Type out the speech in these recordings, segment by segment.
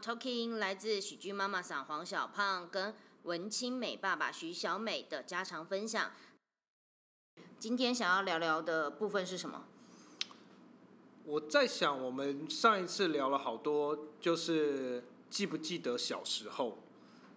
Talking，来自喜剧妈妈桑黄小胖跟文青美爸爸徐小美的家常分享。今天想要聊聊的部分是什么？我在想，我们上一次聊了好多，就是记不记得小时候，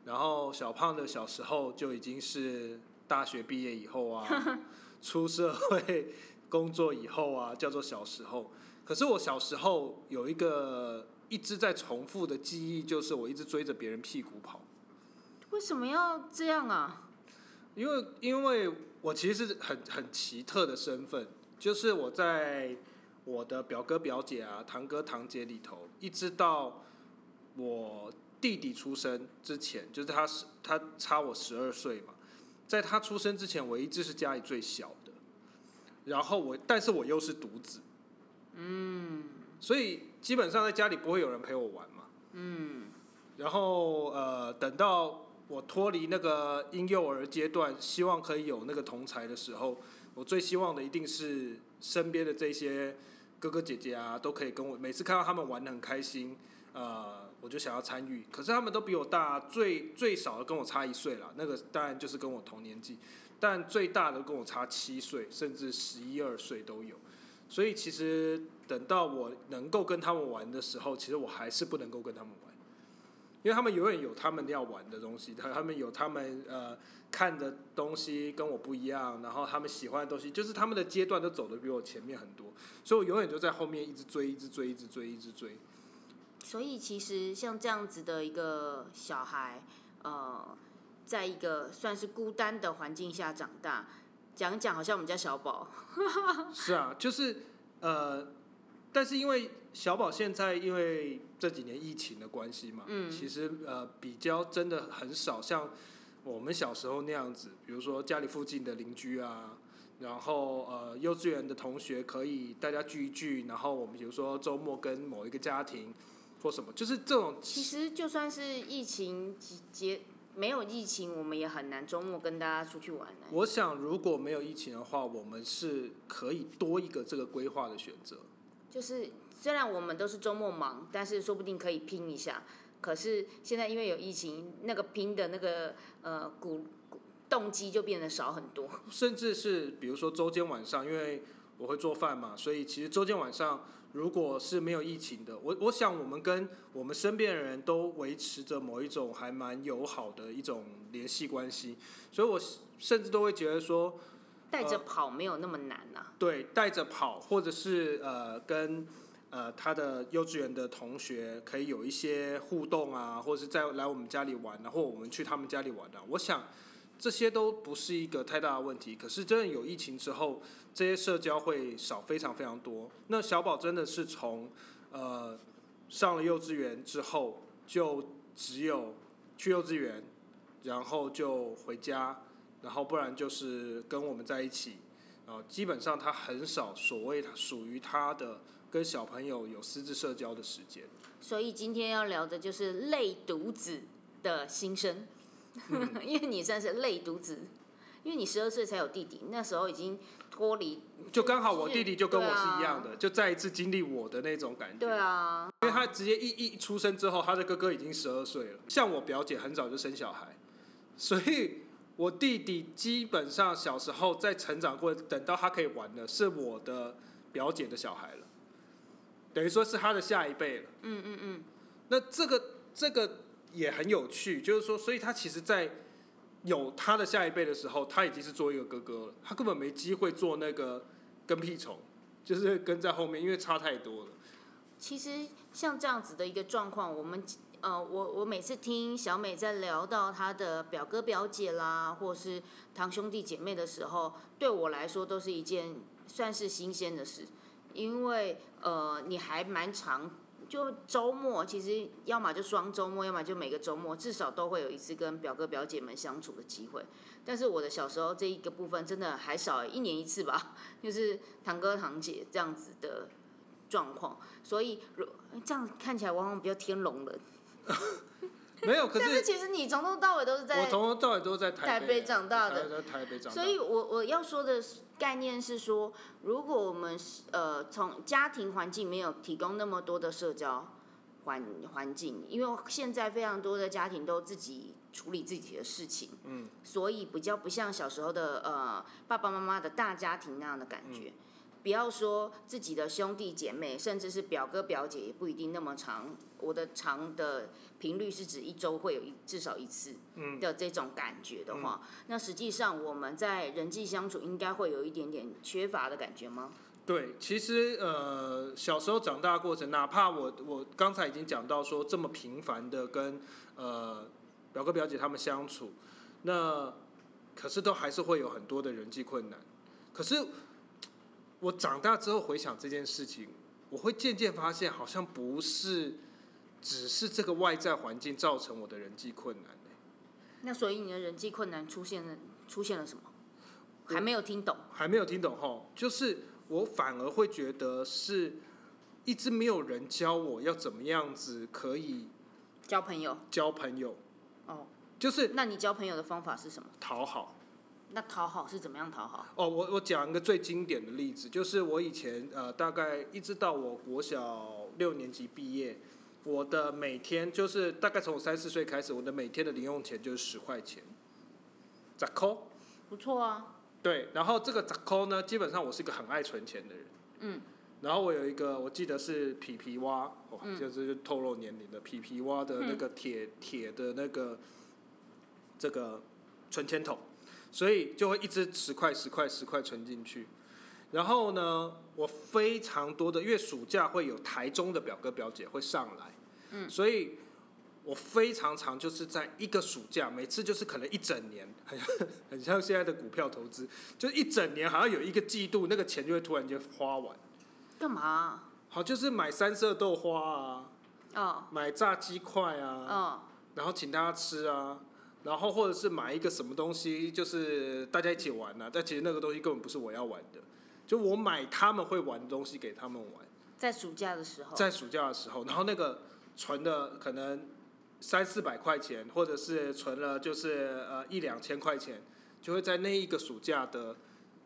然后小胖的小时候就已经是大学毕业以后啊，出社会工作以后啊，叫做小时候。可是我小时候有一个一直在重复的记忆，就是我一直追着别人屁股跑。为什么要这样啊？因为因为我其实是很很奇特的身份，就是我在我的表哥表姐啊、堂哥堂姐里头，一直到我弟弟出生之前，就是他是他差我十二岁嘛，在他出生之前，我一直是家里最小的，然后我但是我又是独子，嗯，所以基本上在家里不会有人陪我玩嘛，嗯，然后呃等到。我脱离那个婴幼儿阶段，希望可以有那个同才的时候，我最希望的一定是身边的这些哥哥姐姐啊，都可以跟我每次看到他们玩的很开心，呃，我就想要参与。可是他们都比我大，最最少的跟我差一岁了，那个当然就是跟我同年纪，但最大的跟我差七岁，甚至十一二岁都有。所以其实等到我能够跟他们玩的时候，其实我还是不能够跟他们玩。因为他们永远有他们要玩的东西，他 他们有他们呃看的东西跟我不一样，然后他们喜欢的东西，就是他们的阶段都走的比我前面很多，所以我永远就在后面一直追，一直追，一直追，一直追。所以其实像这样子的一个小孩，呃，在一个算是孤单的环境下长大，讲讲好像我们家小宝。是啊，就是呃，但是因为小宝现在因为。这几年疫情的关系嘛，嗯，其实呃比较真的很少像我们小时候那样子，比如说家里附近的邻居啊，然后呃幼稚园的同学可以大家聚一聚，然后我们比如说周末跟某一个家庭或什么，就是这种。其实就算是疫情节没有疫情，我们也很难周末跟大家出去玩。我想如果没有疫情的话，我们是可以多一个这个规划的选择。就是虽然我们都是周末忙，但是说不定可以拼一下。可是现在因为有疫情，那个拼的那个呃鼓动机就变得少很多。甚至是比如说周间晚上，因为我会做饭嘛，所以其实周间晚上如果是没有疫情的，我我想我们跟我们身边的人都维持着某一种还蛮友好的一种联系关系，所以我甚至都会觉得说。带着跑没有那么难呐。对，带着跑，或者是呃跟呃他的幼稚园的同学可以有一些互动啊，或者是在来我们家里玩啊，或我们去他们家里玩啊。我想这些都不是一个太大的问题。可是真的有疫情之后，这些社交会少非常非常多。那小宝真的是从呃上了幼稚园之后，就只有去幼稚园，然后就回家。然后不然就是跟我们在一起，然后，基本上他很少所谓属于他的跟小朋友有私自社交的时间。所以今天要聊的就是类独子的心声，因为你算是类独子，因为你十二岁才有弟弟，那时候已经脱离，就刚好我弟弟就跟我是一样的，就再一次经历我的那种感觉。对啊，因为他直接一一出生之后，他的哥哥已经十二岁了，像我表姐很早就生小孩，所以。我弟弟基本上小时候在成长过，等到他可以玩的是我的表姐的小孩了，等于说是他的下一辈了。嗯嗯嗯。那这个这个也很有趣，就是说，所以他其实，在有他的下一辈的时候，他已经是做一个哥哥了，他根本没机会做那个跟屁虫，就是跟在后面，因为差太多了。其实像这样子的一个状况，我们呃，我我每次听小美在聊到她的表哥表姐啦，或是堂兄弟姐妹的时候，对我来说都是一件算是新鲜的事，因为呃，你还蛮长。就周末，其实要么就双周末，要么就每个周末，至少都会有一次跟表哥表姐们相处的机会。但是我的小时候这一个部分真的还少，一年一次吧，就是堂哥堂姐这样子的状况。所以，这样看起来往往比较天龙人。没有，可 是其实你从头到尾都是在我从头到尾都在台北长大的，在台北长大。所以我我要说的概念是说，如果我们呃从家庭环境没有提供那么多的社交环环境，因为现在非常多的家庭都自己处理自己的事情，嗯，所以比较不像小时候的呃爸爸妈妈的大家庭那样的感觉。不要说自己的兄弟姐妹，甚至是表哥表姐，也不一定那么长。我的长的频率是指一周会有一至少一次的这种感觉的话，那实际上我们在人际相处应该会有一点点缺乏的感觉吗？对，其实呃，小时候长大过程，哪怕我我刚才已经讲到说这么频繁的跟呃表哥表姐他们相处，那可是都还是会有很多的人际困难，可是。我长大之后回想这件事情，我会渐渐发现，好像不是只是这个外在环境造成我的人际困难那所以你的人际困难出现了出现了什么？还没有听懂？还没有听懂哈，就是我反而会觉得是一直没有人教我要怎么样子可以交朋友。交朋友。哦。就是。那你交朋友的方法是什么？讨好。那讨好是怎么样讨好？哦，我我讲一个最经典的例子，就是我以前呃，大概一直到我国小六年级毕业，我的每天就是大概从三四岁开始，我的每天的零用钱就是十块钱，咋扣？不错啊。对，然后这个咋扣呢？基本上我是一个很爱存钱的人。嗯。然后我有一个，我记得是皮皮蛙，哦，就是透露年龄的皮皮蛙的那个铁铁的那个这个存钱筒。所以就会一直十块十块十块存进去，然后呢，我非常多的，因为暑假会有台中的表哥表姐会上来，嗯，所以我非常常就是在一个暑假，每次就是可能一整年，很 很像现在的股票投资，就一整年好像有一个季度，那个钱就会突然间花完。干嘛？好，就是买三色豆花啊，哦，买炸鸡块啊，哦，然后请大家吃啊。然后或者是买一个什么东西，就是大家一起玩呐，但其实那个东西根本不是我要玩的，就我买他们会玩的东西给他们玩。在暑假的时候。在暑假的时候，然后那个存的可能三四百块钱，或者是存了就是呃一两千块钱，就会在那一个暑假的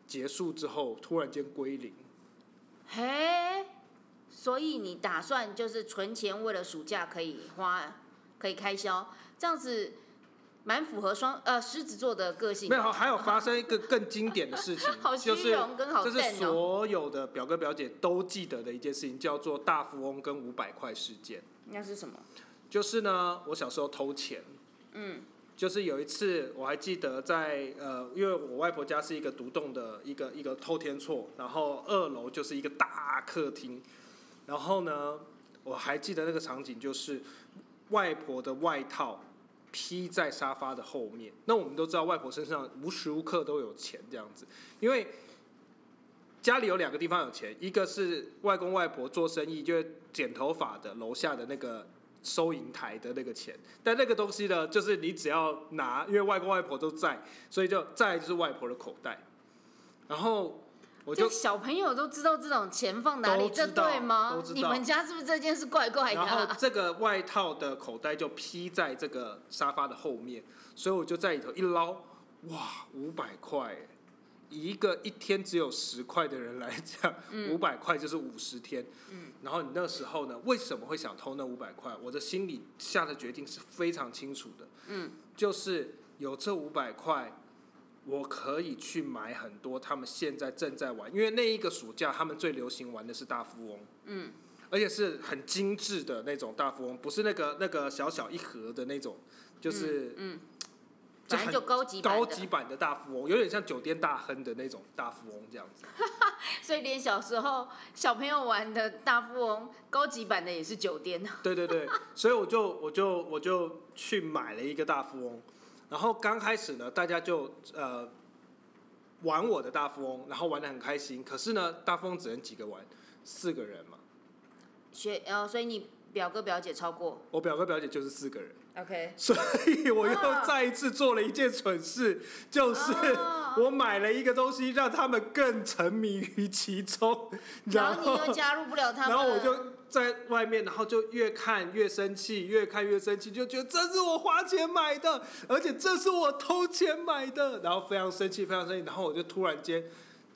结束之后突然间归零。嘿，所以你打算就是存钱，为了暑假可以花，可以开销，这样子。蛮符合双呃狮子座的个性。没有，还有 发生一个更经典的事情，就是就是所有的表哥表姐都记得的一件事情，叫做大富翁跟五百块事件。那是什么？就是呢，我小时候偷钱。嗯。就是有一次，我还记得在呃，因为我外婆家是一个独栋的一个一个透天厝，然后二楼就是一个大客厅，然后呢，我还记得那个场景就是外婆的外套。披在沙发的后面。那我们都知道，外婆身上无时无刻都有钱这样子，因为家里有两个地方有钱，一个是外公外婆做生意，就是剪头发的楼下的那个收银台的那个钱。但那个东西呢，就是你只要拿，因为外公外婆都在，所以就在就是外婆的口袋。然后。就小朋友都知道这种钱放哪里，这对吗？你们家是不是这件事怪怪的？然后这个外套的口袋就披在这个沙发的后面，所以我就在里头一捞，哇，五百块！一个一天只有十块的人来讲，五百块就是五十天。嗯。然后你那时候呢，为什么会想偷那五百块？我的心里下的决定是非常清楚的。嗯。就是有这五百块。我可以去买很多他们现在正在玩，因为那一个暑假他们最流行玩的是大富翁，嗯，而且是很精致的那种大富翁，不是那个那个小小一盒的那种，就是嗯，就高级高级版的大富翁，有点像酒店大亨的那种大富翁这样子。所以连小时候小朋友玩的大富翁高级版的也是酒店。对对对，所以我就我就我就去买了一个大富翁，然后刚开始呢，大家就呃玩我的大富翁，然后玩的很开心。可是呢，大富翁只能几个玩，四个人嘛。学呃，所以你表哥表姐超过我表哥表姐就是四个人，，OK。所以我又啊再一次做了一件蠢事，就是哦我买了一个东西，让他们更沉迷于其中，然后你又加入不了他们，然后我就在外面，然后就越看越生气，越看越生气，就觉得这是我花钱买的，而且这是我偷钱买的，然后非常生气，非常生气，然后我就突然间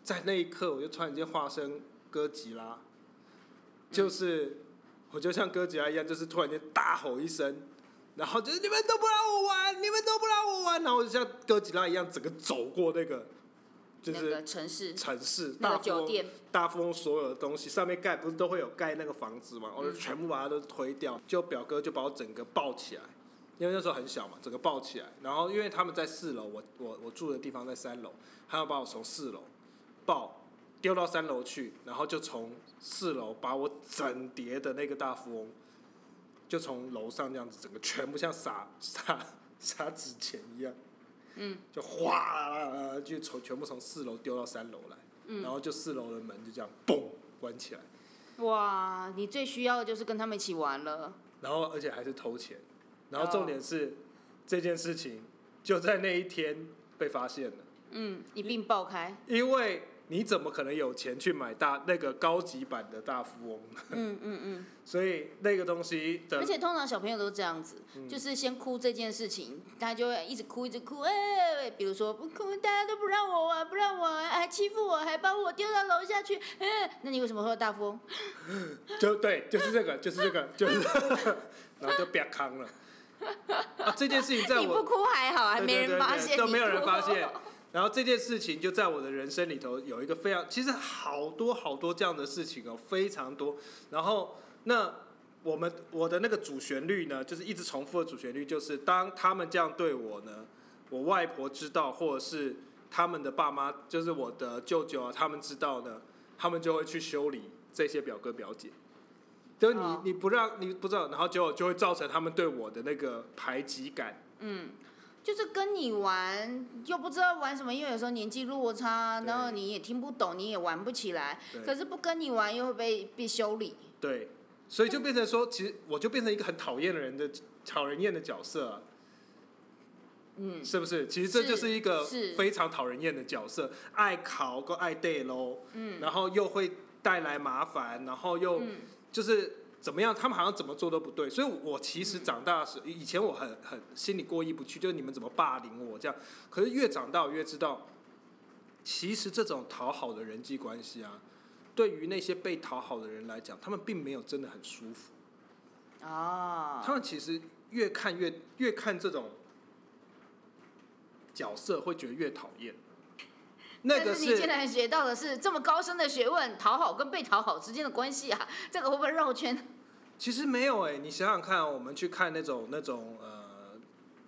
在那一刻，我就突然间化身哥吉拉，就是我就像哥吉拉一样，就是突然间大吼一声。然后就是你们都不让我玩，你们都不让我玩，然后我就像哥吉拉一样，整个走过那个，就是城市城市那个大富翁酒店，大富翁所有的东西上面盖不是都会有盖那个房子嘛，我就全部把它都推掉，就表哥就把我整个抱起来，因为那时候很小嘛，整个抱起来，然后因为他们在四楼，我我我住的地方在三楼，他要把我从四楼抱丢到三楼去，然后就从四楼把我整叠的那个大富翁，就从楼上这样子整个全部像撒撒撒纸钱一样。嗯，就哗啦啦就从全部从四楼丢到三楼来，嗯。然后就四楼的门就这样嘣关起来，哇，你最需要的就是跟他们一起玩了。然后而且还是偷钱，然后重点是、这件事情就在那一天被发现了，嗯，一并爆开。因为你怎么可能有钱去买大那个高级版的大富翁？嗯嗯嗯。所以那个东西的而且通常小朋友都这样子，嗯就是先哭这件事情，他就会一直哭一直哭，哎、比如说不哭，大家都不让我玩，不让我玩，还欺负我，还把我丢到楼下去，哎、那你为什么会有大富翁？就对，就是这个，就是这个，就是，然后就别康了。啊，这件事情在我你不哭还好，还没人发现，对都没有人发现。。然后这件事情就在我的人生里头有一个非常，其实好多好多这样的事情哦，非常多。然后那我们我的那个主旋律呢，就是一直重复的主旋律，就是当他们这样对我呢，我外婆知道，或者是他们的爸妈，就是我的舅舅啊，他们知道呢，他们就会去修理这些表哥表姐。就是你哦你不让你不知道，然后就就会造成他们对我的那个排挤感。嗯，就是跟你玩又不知道玩什么，因为有时候年纪落差，然后你也听不懂，你也玩不起来。可是不跟你玩又会被被修理。对，所以就变成说，其实我就变成一个很讨厌的人的讨人厌的角色啊，嗯，是不是？其实这就是一个非常讨人厌的角色，爱考跟爱对喽，嗯。然后又会带来麻烦，然后又嗯。就是怎么样，他们好像怎么做都不对，所以我其实长大的时候，以前我很很心里过意不去，就是你们怎么霸凌我这样，可是越长大我越知道，其实这种讨好的人际关系啊，对于那些被讨好的人来讲，他们并没有真的很舒服。啊，他们其实越看越越看这种角色，会觉得越讨厌。那个但是你竟然学到的是这么高深的学问，讨好跟被讨好之间的关系啊，这个会不会绕圈？其实没有哎、你想想看、哦，我们去看那种那种呃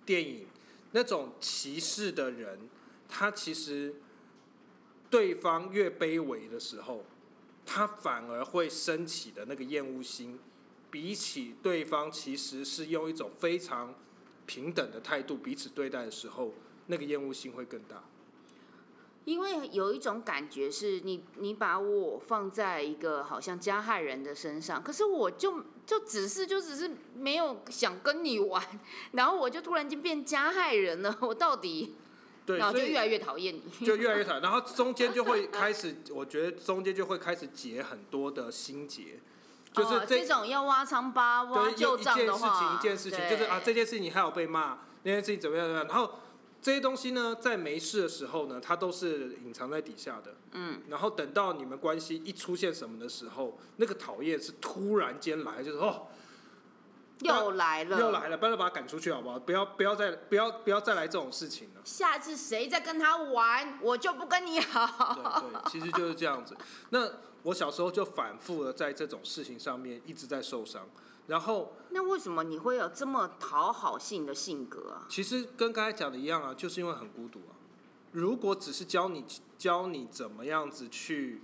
电影，那种歧视的人，他其实对方越卑微的时候，他反而会升起的那个厌恶心，比起对方其实是用一种非常平等的态度彼此对待的时候，那个厌恶心会更大。因为有一种感觉是你你把我放在一个好像加害人的身上，可是我就就只是就只是没有想跟你玩，然后我就突然间变加害人了，我到底，对，然后就越来越讨厌你。就越来越讨厌，然后中间就会开始，我觉得中间就会开始结很多的心结，就是哦、这种要挖疮疤、挖对，有旧账一件事情，一件事情，就是啊，这件事情你还有被骂，那件事情怎么样怎么样，然后这些东西呢，在没事的时候呢，它都是隐藏在底下的，嗯，然后等到你们关系一出现什么的时候，那个讨厌是突然间来，就是哦，又来了，又来了，不要把他赶出去好不好？不要不要再不要不要再来这种事情了。下次谁再跟他玩，我就不跟你好。对对，其实就是这样子。那我小时候就反复的在这种事情上面一直在受伤，然后那为什么你会有这么讨好性的性格啊？其实跟刚才讲的一样啊，就是因为很孤独啊。如果只是教你教你怎么样子去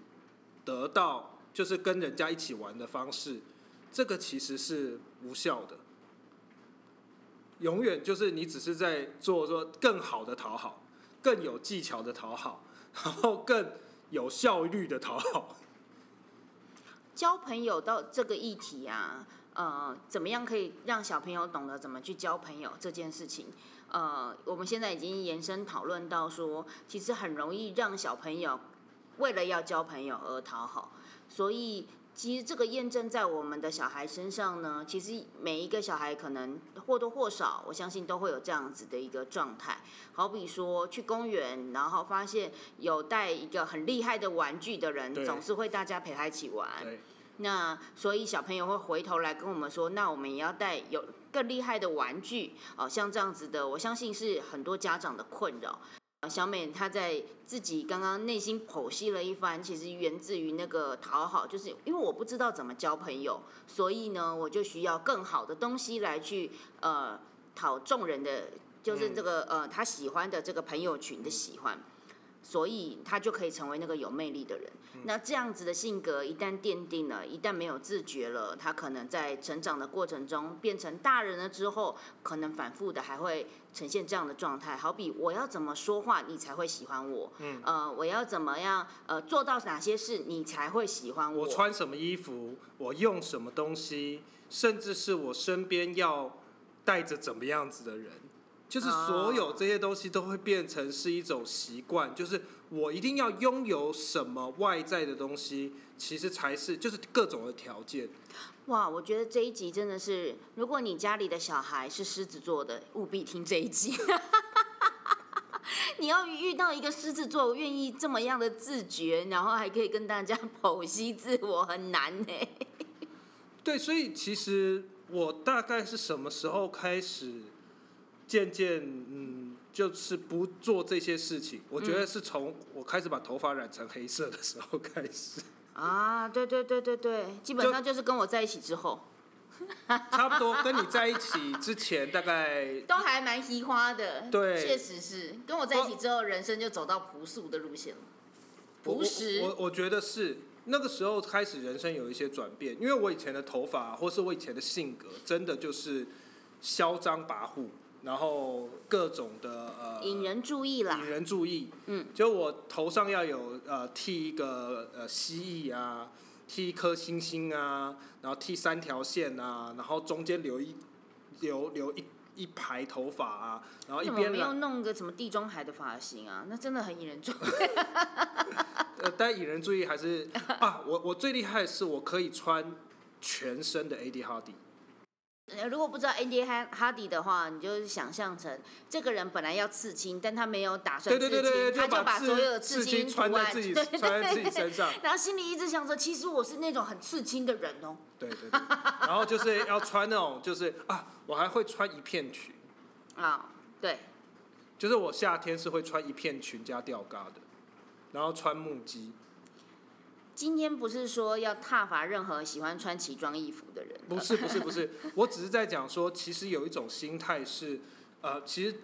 得到就是跟人家一起玩的方式，这个其实是无效的。永远就是你只是在做说更好的讨好，更有技巧的讨好，然后更有效率的讨好。交朋友到这个议题啊，呃，怎么样可以让小朋友懂得怎么去交朋友这件事情？呃，我们现在已经延伸讨论到说，其实很容易让小朋友为了要交朋友而讨好，所以其实这个验证在我们的小孩身上呢，其实每一个小孩可能或多或少，我相信都会有这样子的一个状态。好比说去公园，然后发现有带一个很厉害的玩具的人，总是会大家陪他一起玩。那所以小朋友会回头来跟我们说，那我们也要带有更厉害的玩具哦，像这样子的，我相信是很多家长的困扰。小美她在自己刚刚内心剖析了一番，其实源自于那个讨好，就是因为我不知道怎么交朋友，所以呢，我就需要更好的东西来去呃讨众人的，就是这个、呃他喜欢的这个朋友群的喜欢。所以他就可以成为那个有魅力的人。那这样子的性格一旦奠定了，一旦没有自觉了，他可能在成长的过程中变成大人了之后，可能反复的还会呈现这样的状态。好比我要怎么说话，你才会喜欢我？嗯，呃，我要怎么样呃做到哪些事，你才会喜欢我我穿什么衣服，我用什么东西，甚至是我身边要带着怎么样子的人，就是所有这些东西都会变成是一种习惯，就是我一定要拥有什么外在的东西，其实才是就是各种的条件。哇，我觉得这一集真的是，如果你家里的小孩是狮子座的，务必听这一集。你要遇到一个狮子座，愿意这么样的自觉，然后还可以跟大家剖析自我，很难呢。对，所以其实我大概是什么时候开始渐渐嗯，就是不做这些事情？我觉得是从我开始把头发染成黑色的时候开始。啊，对对对对对，基本上就是跟我在一起之后，差不多跟你在一起之前，大概都还蛮奇花的。对确实是跟我在一起之后，人生就走到朴素的路线了。我朴实我我我觉得是那个时候开始人生有一些转变，因为我以前的头发或是我以前的性格，真的就是嚣张跋扈，然后各种的呃引人注意啦引。人注意。嗯，就我头上要有呃剃一个呃蜥蜴啊，剃一颗星星啊，然后剃三条线啊，然后中间留一留留一一排头发啊，然后一怎么没有弄个什么地中海的发型啊？那真的很引人注意。呃，但引人注意还是啊，我我最厉害的是我可以穿全身的 AD Hardy。呃如果不知道 Andy Hardy 的话，你就想象成这个人本来要刺青，但他没有打算对刺青，对对对对，他就把所有的刺青青穿在自己对穿在自己身上。然后心里一直想说，其实我是那种很刺青的人哦。对对对，然后就是要穿那种，就是啊，我还会穿一片裙，啊，对，就是我夏天是会穿一片裙加吊嘎的，然后穿木屐。今天不是说要挞伐任何喜欢穿奇装异服的人，不是不是不是，我只是在讲说，其实有一种心态是，呃，其实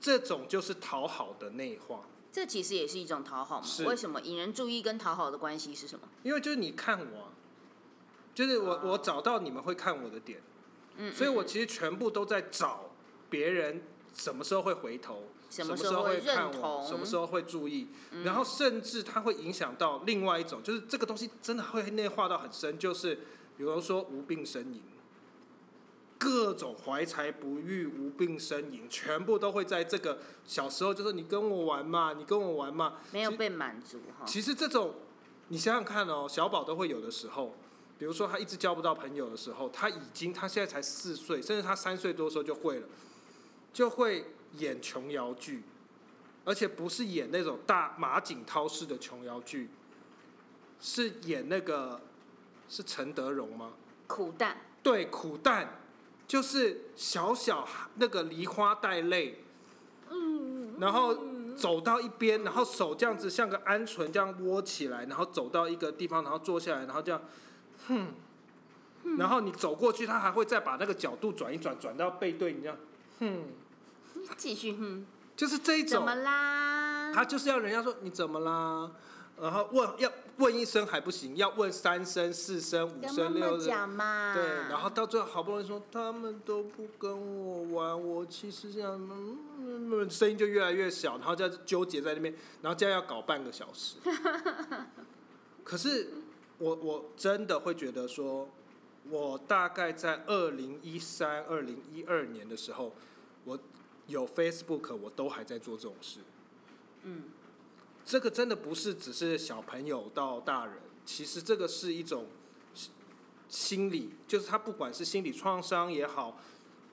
这种就是讨好的内化，这其实也是一种讨好嘛。为什么引人注意跟讨好的关系是什么？因为就是你看我啊，就是我我找到你们会看我的点，嗯，所以我其实全部都在找别人什么时候会回头，什么么时时候会会看我，什么时候会注意，然后甚至它会影响到另外一种，就是这个东西真的会内化到很深，就是比如说无病呻吟。各种怀才不遇、无病呻吟，全部都会在这个小时候，就是你跟我玩嘛，你跟我玩嘛，没有被满足哈。其实这种，你想想看哦，小宝都会有的时候，比如说他一直交不到朋友的时候，他已经他现在才四岁，甚至他三岁多的时候就会了，就会演琼瑶剧，而且不是演那种大马景涛式的琼瑶剧，是演那个是陈德容吗？苦蛋，对，苦蛋，就是小小那个梨花带泪，嗯，然后走到一边，然后手这样子像个鹌鹑这样窝起来，然后走到一个地方，然后坐下来，然后这样，哼，然后你走过去，他还会再把那个角度转一转，转到背对你这样，哼，继续哼，就是这一种怎么，啦？他就是要人家说你怎么啦？然后问要问一声还不行，要问三声、四声、五声、六。讲嘛。对，然后到最后好不容易说他们都不跟我玩，我其实这样，嗯，声音就越来越小，然后就纠结在那边，然后这样要搞半个小时。可是我我真的会觉得说，我大概在二零一三、二零一二年的时候，我有 Facebook，我都还在做这种事。嗯，这个真的不是只是小朋友到大人，其实这个是一种心理，就是他不管是心理创伤也好，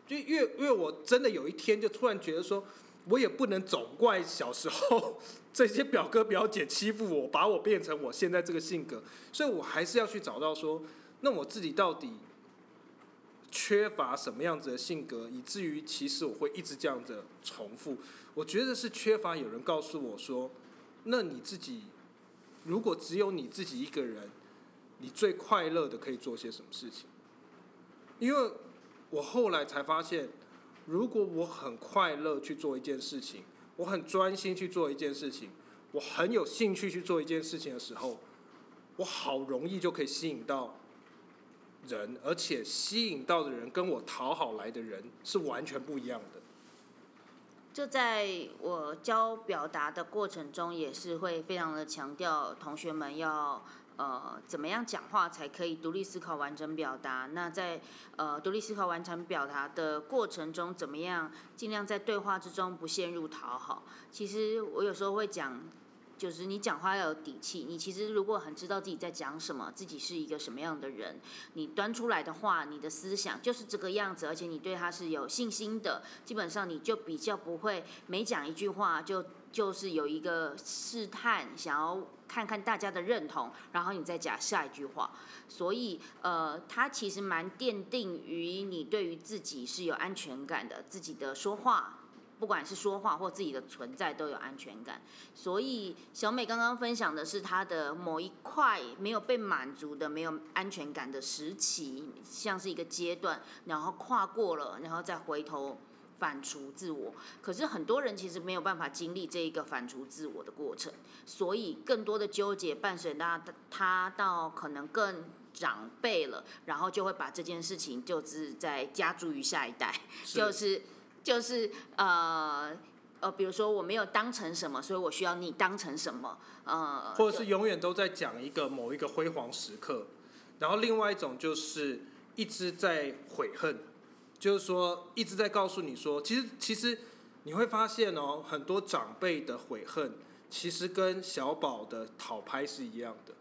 就因为因为我真的有一天就突然觉得说，我也不能总怪小时候 这些表哥表姐欺负我，把我变成我现在这个性格，所以我还是要去找到说，那我自己到底缺乏什么样子的性格，以至于其实我会一直这样子重复。我觉得是缺乏有人告诉我说，那你自己如果只有你自己一个人，你最快乐的可以做些什么事情？因为我后来才发现，如果我很快乐去做一件事情，我很专心去做一件事情，我很有兴趣去做一件事情的时候，我好容易就可以吸引到人，而且吸引到的人跟我讨好来的人是完全不一样的。就在我教表达的过程中，也是会非常的强调同学们要呃怎么样讲话才可以独立思考、完整表达。那在呃独立思考、完整表达的过程中，怎么样尽量在对话之中不陷入讨好？其实我有时候会讲。就是你讲话要有底气。你其实如果很知道自己在讲什么，自己是一个什么样的人，你端出来的话，你的思想就是这个样子，而且你对他是有信心的，基本上你就比较不会每讲一句话就就是有一个试探，想要看看大家的认同，然后你再讲下一句话。所以呃，它其实蛮奠定于你对于自己是有安全感的，自己的说话。不管是说话或自己的存在都有安全感，所以小美刚刚分享的是她的某一块没有被满足的、没有安全感的时期，像是一个阶段，然后跨过了，然后再回头反刍自我。可是很多人其实没有办法经历这一个反刍自我的过程，所以更多的纠结伴随他他到可能更长辈了，然后就会把这件事情就是在加诸于下一代，就是。就是呃呃，比如说我没有当成什么，所以我需要你当成什么，呃，或者是永远都在讲一个某一个辉煌时刻，然后另外一种就是一直在悔恨，就是说一直在告诉你说，其实其实你会发现哦，很多长辈的悔恨其实跟小宝的讨拍是一样的，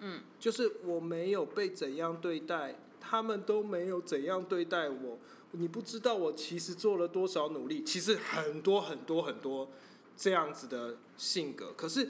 嗯，就是我没有被怎样对待，他们都没有怎样对待我。你不知道我其实做了多少努力，其实很多很多很多这样子的性格。可是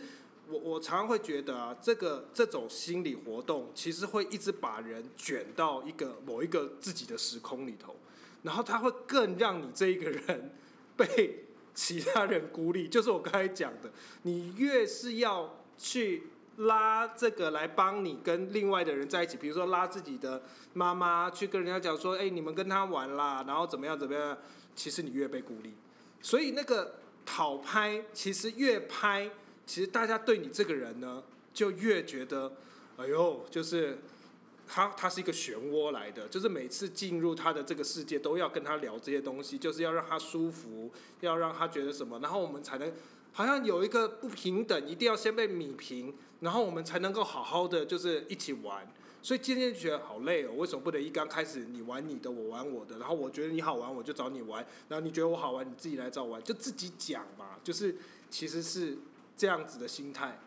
我我常常会觉得啊，这个这种心理活动其实会一直把人卷到一个某一个自己的时空里头，然后他会更让你这一个人被其他人孤立。就是我刚才讲的，你越是要去。拉这个来帮你跟另外的人在一起，比如说拉自己的妈妈去跟人家讲说，哎，你们跟他玩啦，然后怎么样怎么样，其实你越被孤立。所以那个讨拍，其实越拍，其实大家对你这个人呢，就越觉得，哎呦，就是他他是一个漩涡来的，就是每次进入他的这个世界都要跟他聊这些东西，就是要让他舒服，要让他觉得什么，然后我们才能。好像有一个不平等，一定要先被米平，然后我们才能够好好的就是一起玩。所以今天觉得好累哦，为什么不能一刚开始你玩你的，我玩我的，然后我觉得你好玩，我就找你玩，然后你觉得我好玩，你自己来找玩，就自己讲嘛，就是其实是这样子的心态。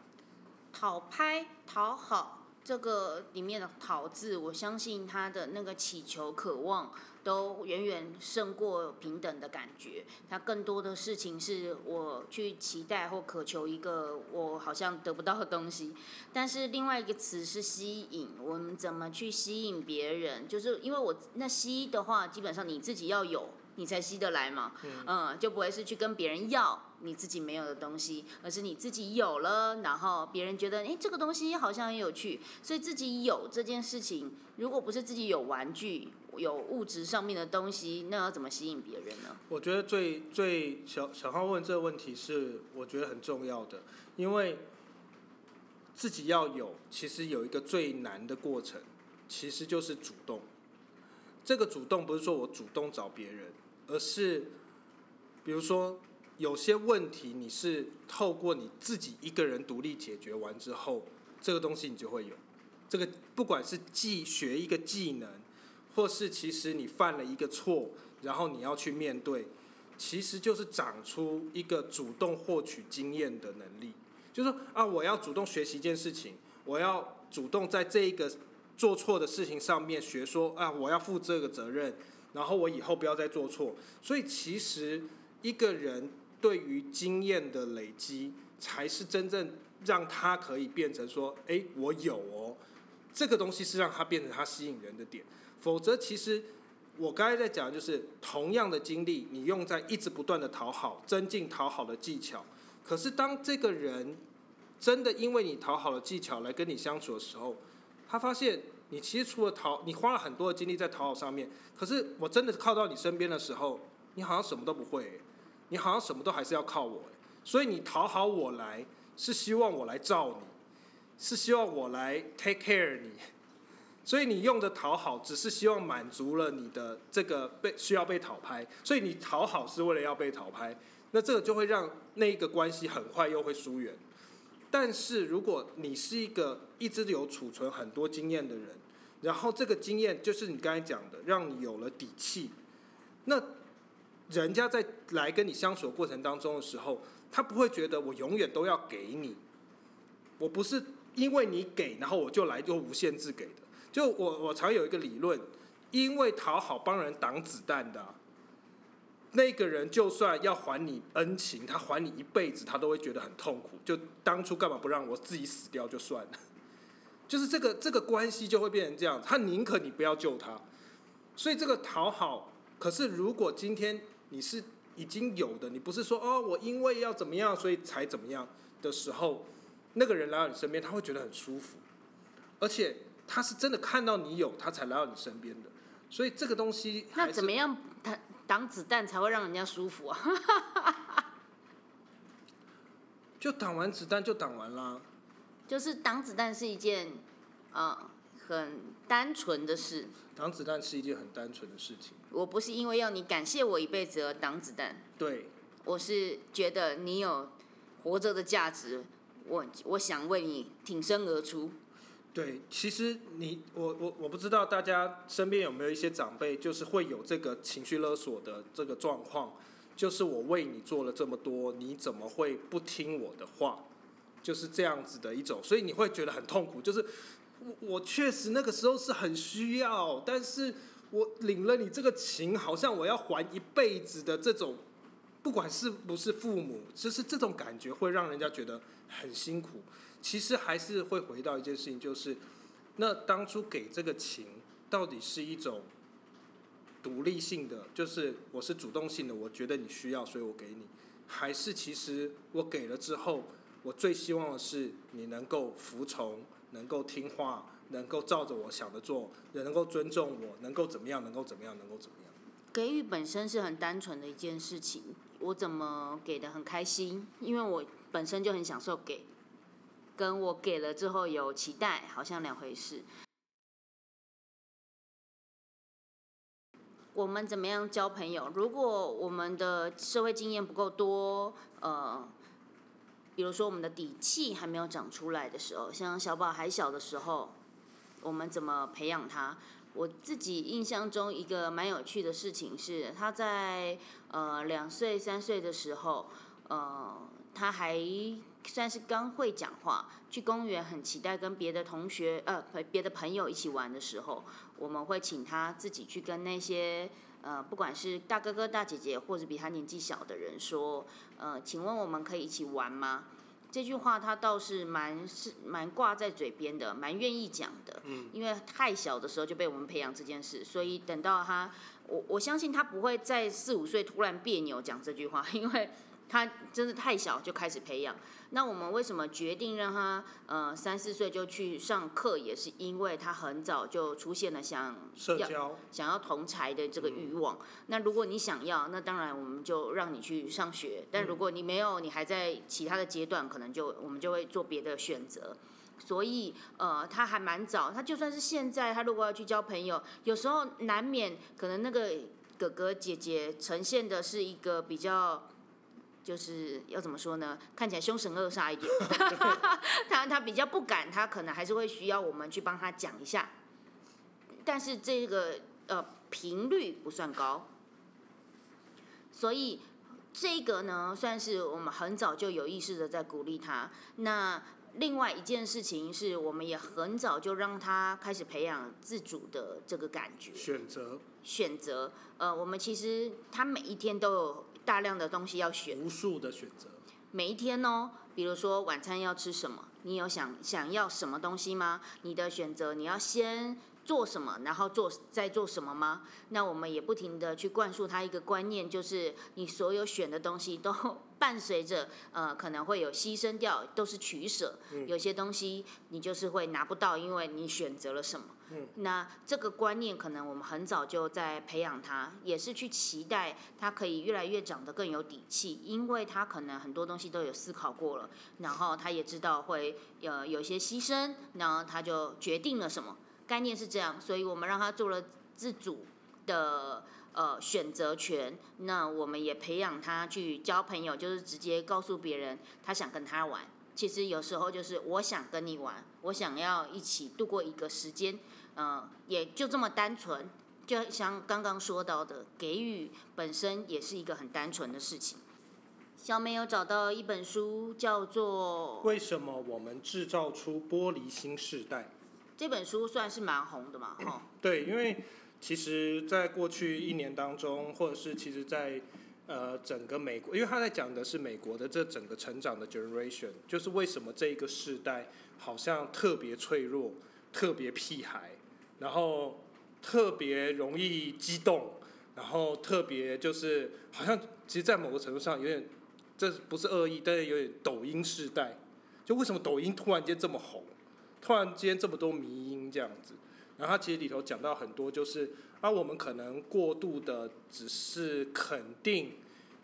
讨拍讨好这个里面的“讨”字，我相信他的那个祈求渴望。都远远胜过平等的感觉。它更多的事情是我去期待或渴求一个我好像得不到的东西。但是另外一个词是吸引，我们怎么去吸引别人？就是因为我那吸的话，基本上你自己要有。你才吸得来嘛，嗯，就不会是去跟别人要你自己没有的东西，而是你自己有了，然后别人觉得，哎，这个东西好像很有趣，所以自己有这件事情，如果不是自己有玩具、有物质上面的东西，那要怎么吸引别人呢？我觉得最最小小浩问这个问题是我觉得很重要的，因为自己要有，其实有一个最难的过程，其实就是主动。这个主动不是说我主动找别人，而是比如说有些问题你是透过你自己一个人独立解决完之后，这个东西你就会有。这个不管是技学一个技能，或是其实你犯了一个错，然后你要去面对，其实就是长出一个主动获取经验的能力。就是说啊，我要主动学习一件事情，我要主动在这一个做错的事情上面学说啊，我要负这个责任，然后我以后不要再做错。所以其实一个人对于经验的累积，才是真正让他可以变成说，哎，我有哦，这个东西是让他变成他吸引人的点。否则，其实我刚才在讲，就是同样的经历，你用在一直不断的讨好、增进讨好的技巧。可是，当这个人真的因为你讨好的技巧来跟你相处的时候，他发现你其实除了讨，你花了很多的精力在讨好上面，可是我真的靠到你身边的时候，你好像什么都不会，你好像什么都还是要靠我。所以你讨好我来，是希望我来照你，是希望我来 take care 你。所以你用的讨好，只是希望满足了你的这个被需要被讨拍，所以你讨好是为了要被讨拍。那这个就会让那一个关系很快又会疏远。但是如果你是一个一直有储存很多经验的人，然后这个经验就是你刚才讲的，让你有了底气，那人家在来跟你相处的过程当中的时候，他不会觉得我永远都要给你，我不是因为你给，然后我就来就无限制给的。就我我常有一个理论，因为讨好帮人挡子弹的。那个人就算要还你恩情，他还你一辈子，他都会觉得很痛苦。就当初干嘛不让我自己死掉就算了？就是这个这个关系就会变成这样，他宁可你不要救他。所以这个讨好，可是如果今天你是已经有的，你不是说哦，我因为要怎么样，所以才怎么样的时候，那个人来到你身边，他会觉得很舒服，而且他是真的看到你有，他才来到你身边的。所以这个东西，那怎么样？他。挡子弹才会让人家舒服啊！就挡完子弹就挡完啦。就是挡子弹是一件啊很单纯的事。挡子弹是一件很单纯的事情。我不是因为要你感谢我一辈子而挡子弹。对。我是觉得你有活着的价值，我我想为你挺身而出。对，其实你我我我不知道大家身边有没有一些长辈，就是会有这个情绪勒索的这个状况，就是我为你做了这么多，你怎么会不听我的话？就是这样子的一种，所以你会觉得很痛苦。就是我确实那个时候是很需要，但是我领了你这个情，好像我要还一辈子的这种，不管是不是父母，就是这种感觉会让人家觉得很辛苦。其实还是会回到一件事情，就是那当初给这个情，到底是一种独立性的，就是我是主动性的，我觉得你需要，所以我给你，还是其实我给了之后，我最希望的是你能够服从，能够听话，能够照着我想的做，也能够尊重我，能够怎么样，能够怎么样，能够怎么样。给予本身是很单纯的一件事情，我怎么给的很开心，因为我本身就很享受给。跟我给了之后有期待，好像两回事。我们怎么样交朋友？如果我们的社会经验不够多，呃，比如说我们的底气还没有长出来的时候，像小宝还小的时候，我们怎么培养他？我自己印象中一个蛮有趣的事情是，他在呃两岁三岁的时候，呃，他还。算是刚会讲话，去公园很期待跟别的同学呃别的朋友一起玩的时候，我们会请他自己去跟那些呃不管是大哥哥大姐姐或者比他年纪小的人说，呃，请问我们可以一起玩吗？这句话他倒是蛮是蛮挂在嘴边的，蛮愿意讲的。嗯。因为太小的时候就被我们培养这件事，所以等到他，我我相信他不会在四五岁突然别扭讲这句话，因为。他真的太小就开始培养，那我们为什么决定让他呃三四岁就去上课？也是因为他很早就出现了想社交、想要同才的这个欲望。那如果你想要，那当然我们就让你去上学；但如果你没有，你还在其他的阶段，可能就我们就会做别的选择。所以呃，他还蛮早。他就算是现在，他如果要去交朋友，有时候难免可能那个哥哥姐姐呈现的是一个比较。就是要怎么说呢？看起来凶神恶煞一点，他他比较不敢，他可能还是会需要我们去帮他讲一下。但是这个呃频率不算高，所以这个呢算是我们很早就有意识的在鼓励他。那另外一件事情是我们也很早就让他开始培养自主的这个感觉，选择选择。呃，我们其实他每一天都有。大量的东西要选，无数的选择。每一天哦，比如说晚餐要吃什么，你有想想要什么东西吗？你的选择你要先做什么，然后做在做什么吗？那我们也不停的去灌输他一个观念，就是你所有选的东西都 伴随着呃可能会有牺牲掉，都是取舍。有些东西你就是会拿不到，因为你选择了什么。那这个观念可能我们很早就在培养他，也是去期待他可以越来越长得更有底气，因为他可能很多东西都有思考过了，然后他也知道会呃有些牺牲，然后他就决定了什么概念是这样，所以我们让他做了自主的呃选择权，那我们也培养他去交朋友，就是直接告诉别人他想跟他玩。其实有时候就是我想跟你玩，我想要一起度过一个时间，嗯，也就这么单纯。就像刚刚说到的，给予本身也是一个很单纯的事情。小美有找到一本书，叫做《为什么我们制造出玻璃新世代》。这本书算是蛮红的嘛，哈。对，因为其实在过去一年当中，或者是其实在。呃，整个美国，因为他在讲的是美国的这整个成长的 generation，就是为什么这一个世代好像特别脆弱、特别屁孩，然后特别容易激动，然后特别就是好像其实，在某个程度上有点，这不是恶意，但是有点抖音世代，就为什么抖音突然间这么红，突然间这么多迷音这样子，然后他其实里头讲到很多就是。啊我们可能过度的只是肯定，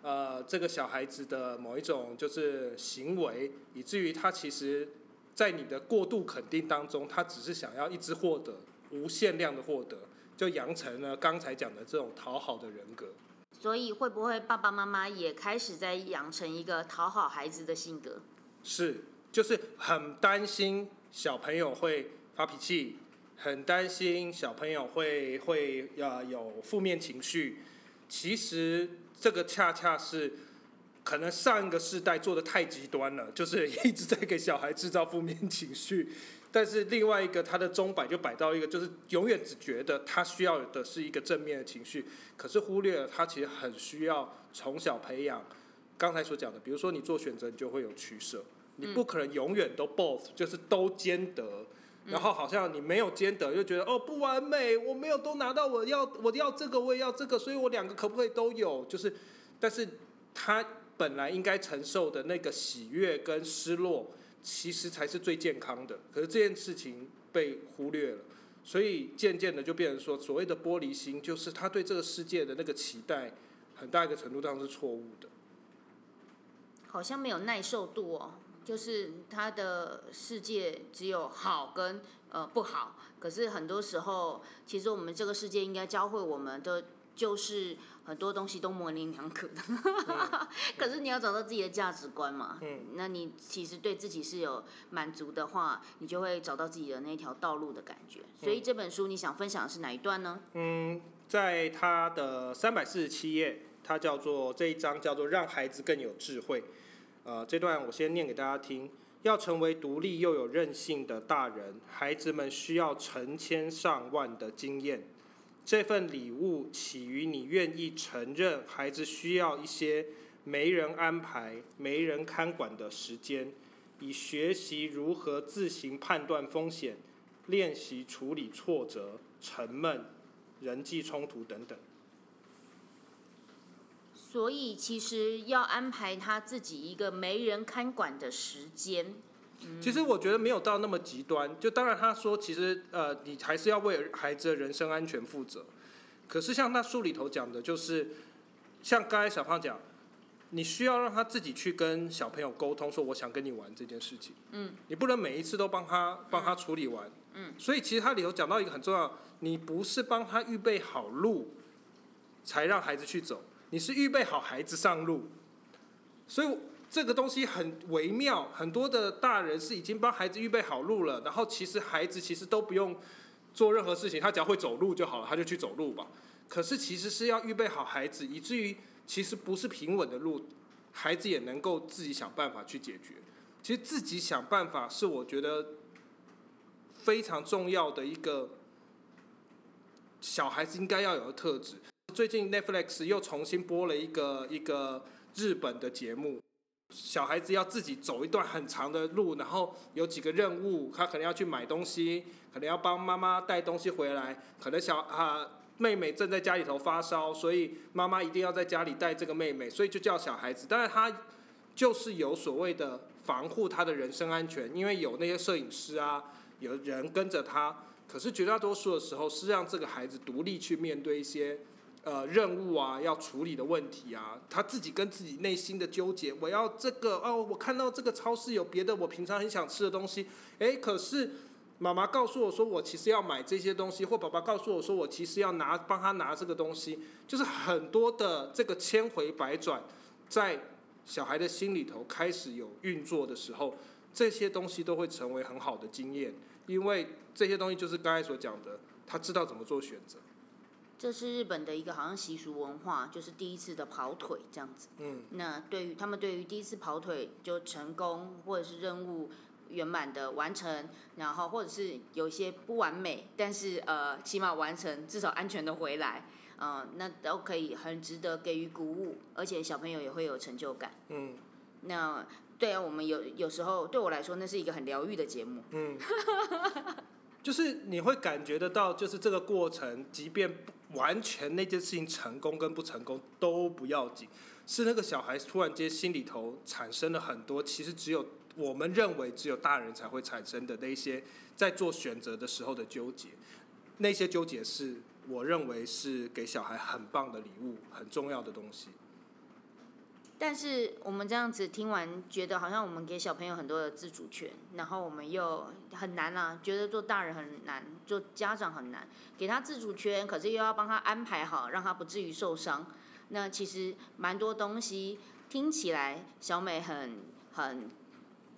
呃，这个小孩子的某一种就是行为，以至于他其实，在你的过度肯定当中，他只是想要一直获得无限量的获得，就养成了刚才讲的这种讨好的人格。所以会不会爸爸妈妈也开始在养成一个讨好孩子的性格？是，就是很担心小朋友会发脾气。很担心小朋友会会要有负面情绪，其实这个恰恰是可能上一个世代做的太极端了，就是一直在给小孩制造负面情绪，但是另外一个他的钟摆就摆到一个，就是永远只觉得他需要的是一个正面的情绪，可是忽略了他其实很需要从小培养刚才所讲的，比如说你做选择，你就会有取舍，你不可能永远都 both，就是都兼得。然后好像你没有兼得，就觉得哦不完美，我没有都拿到我要我要这个我也要这个，所以我两个可不可以都有？就是，但是他本来应该承受的那个喜悦跟失落，其实才是最健康的。可是这件事情被忽略了，所以渐渐的就变成说，所谓的玻璃心，就是他对这个世界的那个期待，很大一个程度上是错误的。好像没有耐受度哦。就是他的世界只有好跟呃不好，可是很多时候，其实我们这个世界应该教会我们的，就是很多东西都模棱两可的。可是你要找到自己的价值观嘛，嗯，那你其实对自己是有满足的话，你就会找到自己的那条道路的感觉。所以这本书你想分享的是哪一段呢？嗯，在他的三百四十七页，它叫做这一章叫做让孩子更有智慧。呃，这段我先念给大家听。要成为独立又有韧性的大人，孩子们需要成千上万的经验。这份礼物起于你愿意承认孩子需要一些没人安排、没人看管的时间，以学习如何自行判断风险、练习处理挫折、沉闷、人际冲突等等。所以其实要安排他自己一个没人看管的时间。其实我觉得没有到那么极端。就当然他说，其实呃，你还是要为孩子的人身安全负责。可是像那书里头讲的，就是像刚才小胖讲，你需要让他自己去跟小朋友沟通，说我想跟你玩这件事情。嗯，你不能每一次都帮他帮他处理完。嗯，所以其实他里头讲到一个很重要，你不是帮他预备好路，才让孩子去走，你是预备好孩子上路。所以这个东西很微妙，很多的大人是已经帮孩子预备好路了，然后其实孩子其实都不用做任何事情，他只要会走路就好了，他就去走路吧。可是其实是要预备好孩子，以至于其实不是平稳的路，孩子也能够自己想办法去解决。其实自己想办法是我觉得非常重要的一个小孩子应该要有的特质。最近 Netflix 又重新播了一个一个日本的节目，小孩子要自己走一段很长的路，然后有几个任务，他可能要去买东西，可能要帮妈妈带东西回来，可能小啊妹妹正在家里头发烧，所以妈妈一定要在家里带这个妹妹，所以就叫小孩子。但是他就是有所谓的防护他的人身安全，因为有那些摄影师啊，有人跟着他。可是绝大多数的时候是让这个孩子独立去面对一些呃任务啊，要处理的问题啊，他自己跟自己内心的纠结。我要这个哦，我看到这个超市有别的我平常很想吃的东西，诶，可是妈妈告诉我说我其实要买这些东西，或爸爸告诉我说我其实要拿帮他拿这个东西，就是很多的这个千回百转，在小孩的心里头开始有运作的时候，这些东西都会成为很好的经验，因为这些东西就是刚才所讲的，他知道怎么做选择。这是日本的一个好像习俗文化，就是第一次的跑腿这样子。嗯，那对于他们对于第一次跑腿就成功或者是任务圆满的完成，然后或者是有一些不完美，但是呃起码完成，至少安全的回来，嗯、那都可以很值得给予鼓舞，而且小朋友也会有成就感。嗯那对啊，我们有有时候对我来说，那是一个很疗愈的节目。嗯，就是你会感觉得到，就是这个过程，即便不完全那件事情成功跟不成功都不要紧，是那个小孩突然间心里头产生了很多，其实只有我们认为只有大人才会产生的那些在做选择的时候的纠结，那些纠结是我认为是给小孩很棒的礼物，很重要的东西。但是我们这样子听完，觉得好像我们给小朋友很多的自主权，然后我们又很难啊，觉得做大人很难，做家长很难，给他自主权，可是又要帮他安排好，让他不至于受伤。那其实蛮多东西听起来小美很很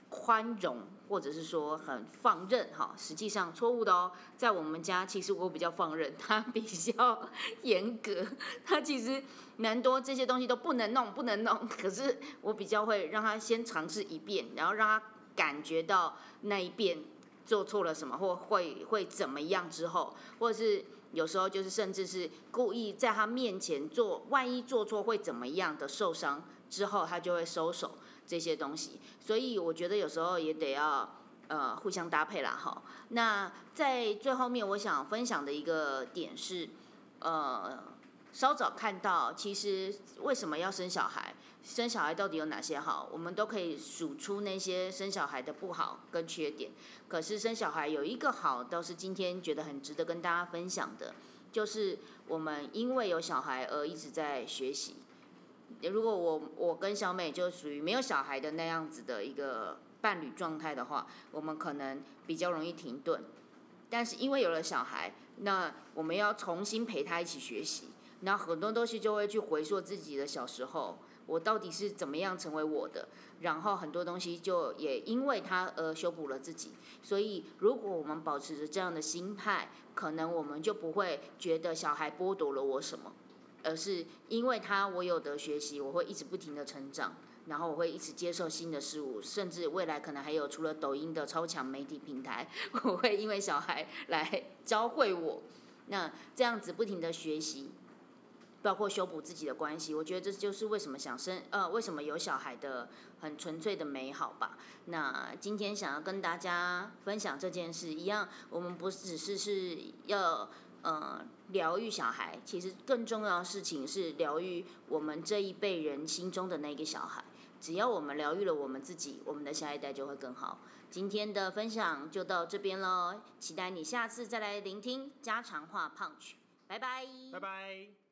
宽容，或者是说很放任哈，实际上错误的哦。在我们家，其实我比较放任，他比较 严格，他其实蛮多这些东西都不能弄，不能弄。可是我比较会让他先尝试一遍，然后让他感觉到那一遍做错了什么，或会会怎么样之后，或者是有时候就是甚至是故意在他面前做，万一做错会怎么样的受伤之后，他就会收手这些东西。所以我觉得有时候也得要呃互相搭配啦哈。那在最后面，我想分享的一个点是，呃，稍早看到，其实为什么要生小孩？生小孩到底有哪些好？我们都可以数出那些生小孩的不好跟缺点。可是生小孩有一个好，倒是今天觉得很值得跟大家分享的，就是我们因为有小孩而一直在学习。如果我我跟小美就属于没有小孩的那样子的一个伴侣状态的话，我们可能比较容易停顿。但是因为有了小孩，那我们要重新陪他一起学习，那很多东西就会去回溯自己的小时候，我到底是怎么样成为我的，然后很多东西就也因为他而修补了自己。所以如果我们保持着这样的心态，可能我们就不会觉得小孩剥夺了我什么。而是因为他我有的学习，我会一直不停的成长，然后我会一直接受新的事物，甚至未来可能还有除了抖音的超强媒体平台，我会因为小孩来教会我，那这样子不停的学习，包括修补自己的关系，我觉得这就是为什么想生呃为什么有小孩的很纯粹的美好吧。那今天想要跟大家分享这件事一样，我们不只是是要。呃，疗愈小孩，其实更重要的事情是疗愈我们这一辈人心中的那个小孩。只要我们疗愈了我们自己，我们的下一代就会更好。今天的分享就到这边喽，期待你下次再来聆听家常话 punch，拜拜，拜拜。